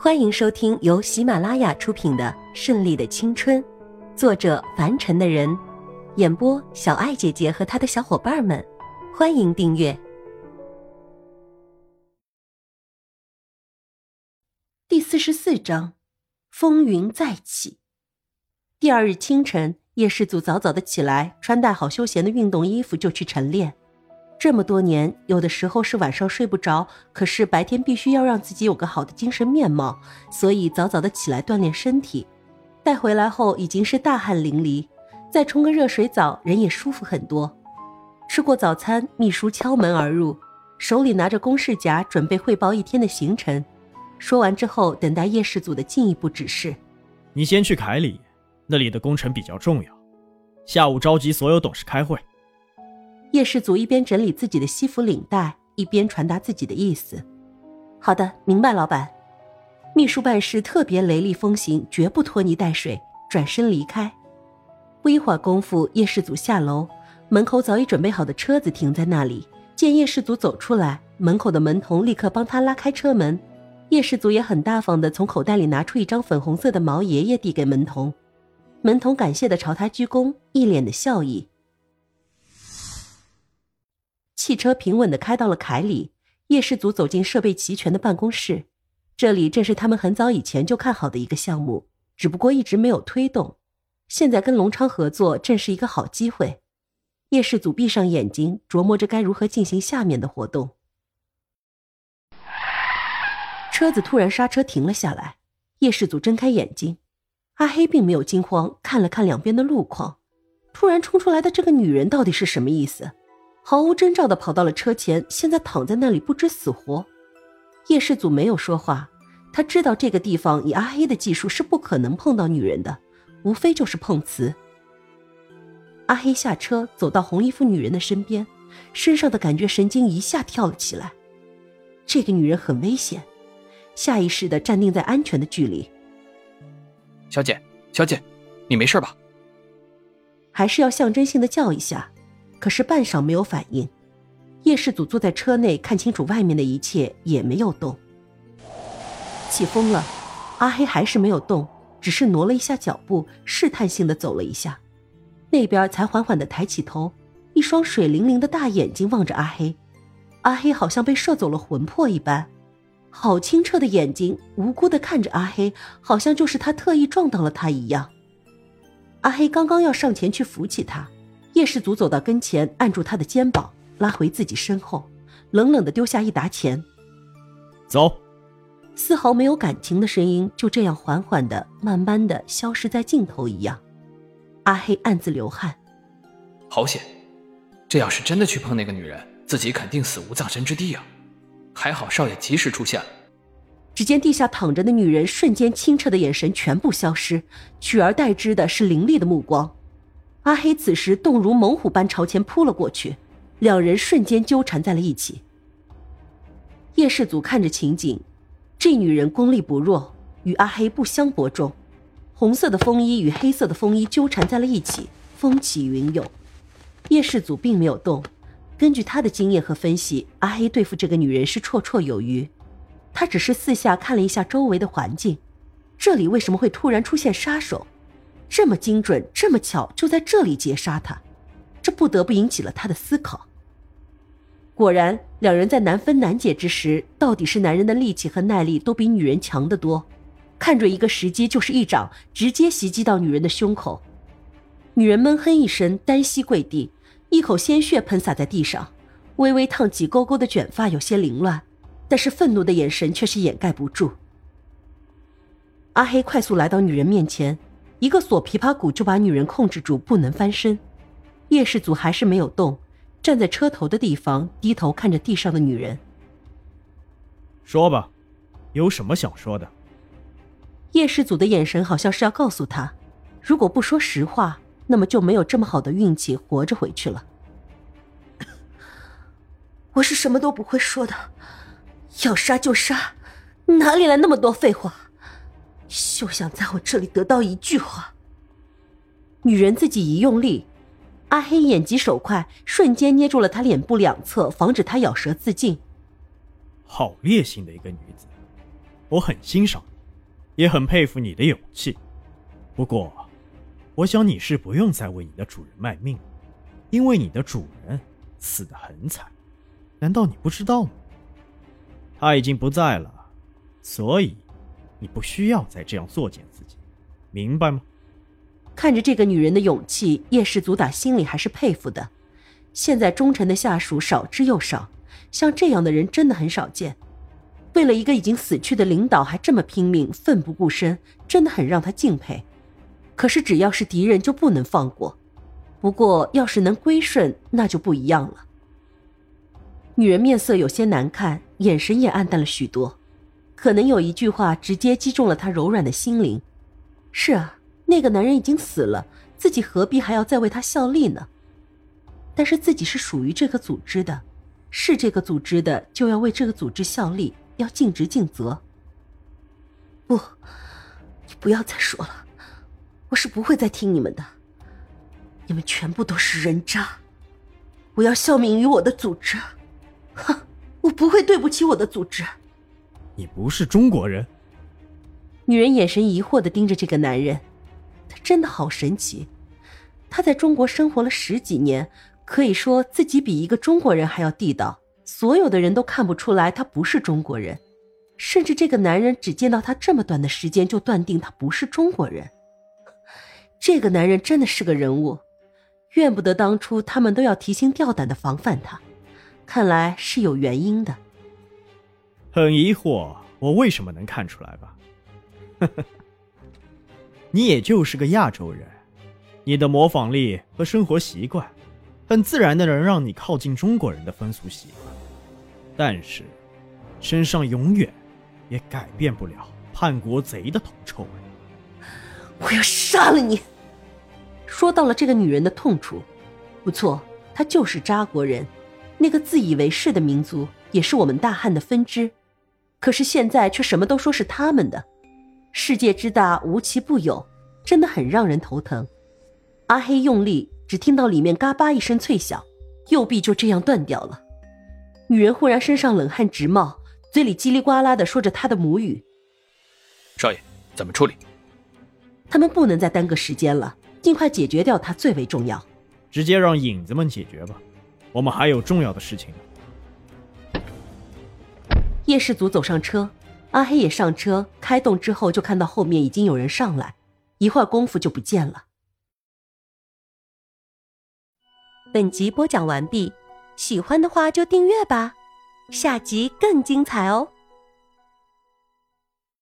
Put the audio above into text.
欢迎收听由喜马拉雅出品的《顺利的青春》，作者凡尘的人，演播小爱姐姐和她的小伙伴们。欢迎订阅第四十四章：风云再起。第二日清晨，叶世祖早早的起来，穿戴好休闲的运动衣服就去晨练。这么多年，有的时候是晚上睡不着，可是白天必须要让自己有个好的精神面貌，所以早早的起来锻炼身体。带回来后已经是大汗淋漓，再冲个热水澡，人也舒服很多。吃过早餐，秘书敲门而入，手里拿着公事夹，准备汇报一天的行程。说完之后，等待叶氏组的进一步指示。你先去凯里，那里的工程比较重要，下午召集所有董事开会。叶世祖一边整理自己的西服领带，一边传达自己的意思。好的，明白，老板。秘书办事特别雷厉风行，绝不拖泥带水，转身离开。不一会儿功夫，叶世祖下楼，门口早已准备好的车子停在那里。见叶世祖走出来，门口的门童立刻帮他拉开车门。叶世祖也很大方的从口袋里拿出一张粉红色的毛爷爷递给门童，门童感谢的朝他鞠躬，一脸的笑意。汽车平稳的开到了凯里，叶世祖走进设备齐全的办公室。这里正是他们很早以前就看好的一个项目，只不过一直没有推动。现在跟隆昌合作，正是一个好机会。叶氏祖闭上眼睛，琢磨着该如何进行下面的活动。车子突然刹车停了下来，叶氏祖睁开眼睛，阿黑并没有惊慌，看了看两边的路况，突然冲出来的这个女人到底是什么意思？毫无征兆的跑到了车前，现在躺在那里不知死活。叶世祖没有说话，他知道这个地方以阿黑的技术是不可能碰到女人的，无非就是碰瓷。阿黑下车，走到红衣服女人的身边，身上的感觉神经一下跳了起来。这个女人很危险，下意识的站定在安全的距离。小姐，小姐，你没事吧？还是要象征性的叫一下。可是半晌没有反应，叶世祖坐在车内看清楚外面的一切，也没有动。起风了，阿黑还是没有动，只是挪了一下脚步，试探性的走了一下，那边才缓缓的抬起头，一双水灵灵的大眼睛望着阿黑。阿黑好像被射走了魂魄一般，好清澈的眼睛，无辜的看着阿黑，好像就是他特意撞到了他一样。阿黑刚刚要上前去扶起他。叶世祖走到跟前，按住他的肩膀，拉回自己身后，冷冷的丢下一沓钱。走。丝毫没有感情的声音就这样缓缓的、慢慢的消失在镜头一样。阿黑暗自流汗。好险！这要是真的去碰那个女人，自己肯定死无葬身之地啊！还好少爷及时出现了。只见地下躺着的女人瞬间清澈的眼神全部消失，取而代之的是凌厉的目光。阿黑此时动如猛虎般朝前扑了过去，两人瞬间纠缠在了一起。叶世祖看着情景，这女人功力不弱，与阿黑不相伯仲。红色的风衣与黑色的风衣纠缠在了一起，风起云涌。叶世祖并没有动，根据他的经验和分析，阿黑对付这个女人是绰绰有余。他只是四下看了一下周围的环境，这里为什么会突然出现杀手？这么精准，这么巧，就在这里截杀他，这不得不引起了他的思考。果然，两人在难分难解之时，到底是男人的力气和耐力都比女人强得多。看准一个时机，就是一掌直接袭击到女人的胸口。女人闷哼一声，单膝跪地，一口鲜血喷洒在地上，微微烫起勾勾的卷发有些凌乱，但是愤怒的眼神却是掩盖不住。阿黑快速来到女人面前。一个锁琵琶骨就把女人控制住，不能翻身。叶世祖还是没有动，站在车头的地方，低头看着地上的女人。说吧，有什么想说的？叶世祖的眼神好像是要告诉他，如果不说实话，那么就没有这么好的运气活着回去了。我是什么都不会说的，要杀就杀，哪里来那么多废话？休想在我这里得到一句话。女人自己一用力，阿黑眼疾手快，瞬间捏住了她脸部两侧，防止她咬舌自尽。好烈性的一个女子，我很欣赏。也很佩服你的勇气。不过，我想你是不用再为你的主人卖命，因为你的主人死得很惨。难道你不知道吗？他已经不在了，所以你不需要再这样作践自己，明白吗？看着这个女人的勇气，叶氏族打心里还是佩服的。现在忠臣的下属少之又少，像这样的人真的很少见。为了一个已经死去的领导还这么拼命，奋不顾身，真的很让他敬佩。可是只要是敌人就不能放过。不过要是能归顺，那就不一样了。女人面色有些难看，眼神也暗淡了许多，可能有一句话直接击中了他柔软的心灵。是啊。那个男人已经死了，自己何必还要再为他效力呢？但是自己是属于这个组织的，是这个组织的，就要为这个组织效力，要尽职尽责。不，你不要再说了，我是不会再听你们的。你们全部都是人渣，我要效命于我的组织。哼，我不会对不起我的组织。你不是中国人？女人眼神疑惑的盯着这个男人。他真的好神奇，他在中国生活了十几年，可以说自己比一个中国人还要地道。所有的人都看不出来他不是中国人，甚至这个男人只见到他这么短的时间就断定他不是中国人。这个男人真的是个人物，怨不得当初他们都要提心吊胆的防范他，看来是有原因的。很疑惑，我为什么能看出来吧？你也就是个亚洲人，你的模仿力和生活习惯，很自然的能让你靠近中国人的风俗习惯，但是，身上永远也改变不了叛国贼的铜臭味。我要杀了你！说到了这个女人的痛处，不错，她就是扎国人，那个自以为是的民族，也是我们大汉的分支，可是现在却什么都说是他们的。世界之大，无奇不有，真的很让人头疼。阿黑用力，只听到里面嘎巴一声脆响，右臂就这样断掉了。女人忽然身上冷汗直冒，嘴里叽里呱啦的说着她的母语：“少爷，怎么处理？”他们不能再耽搁时间了，尽快解决掉他最为重要。直接让影子们解决吧，我们还有重要的事情。叶氏族走上车。阿黑也上车，开动之后就看到后面已经有人上来，一会儿功夫就不见了。本集播讲完毕，喜欢的话就订阅吧，下集更精彩哦。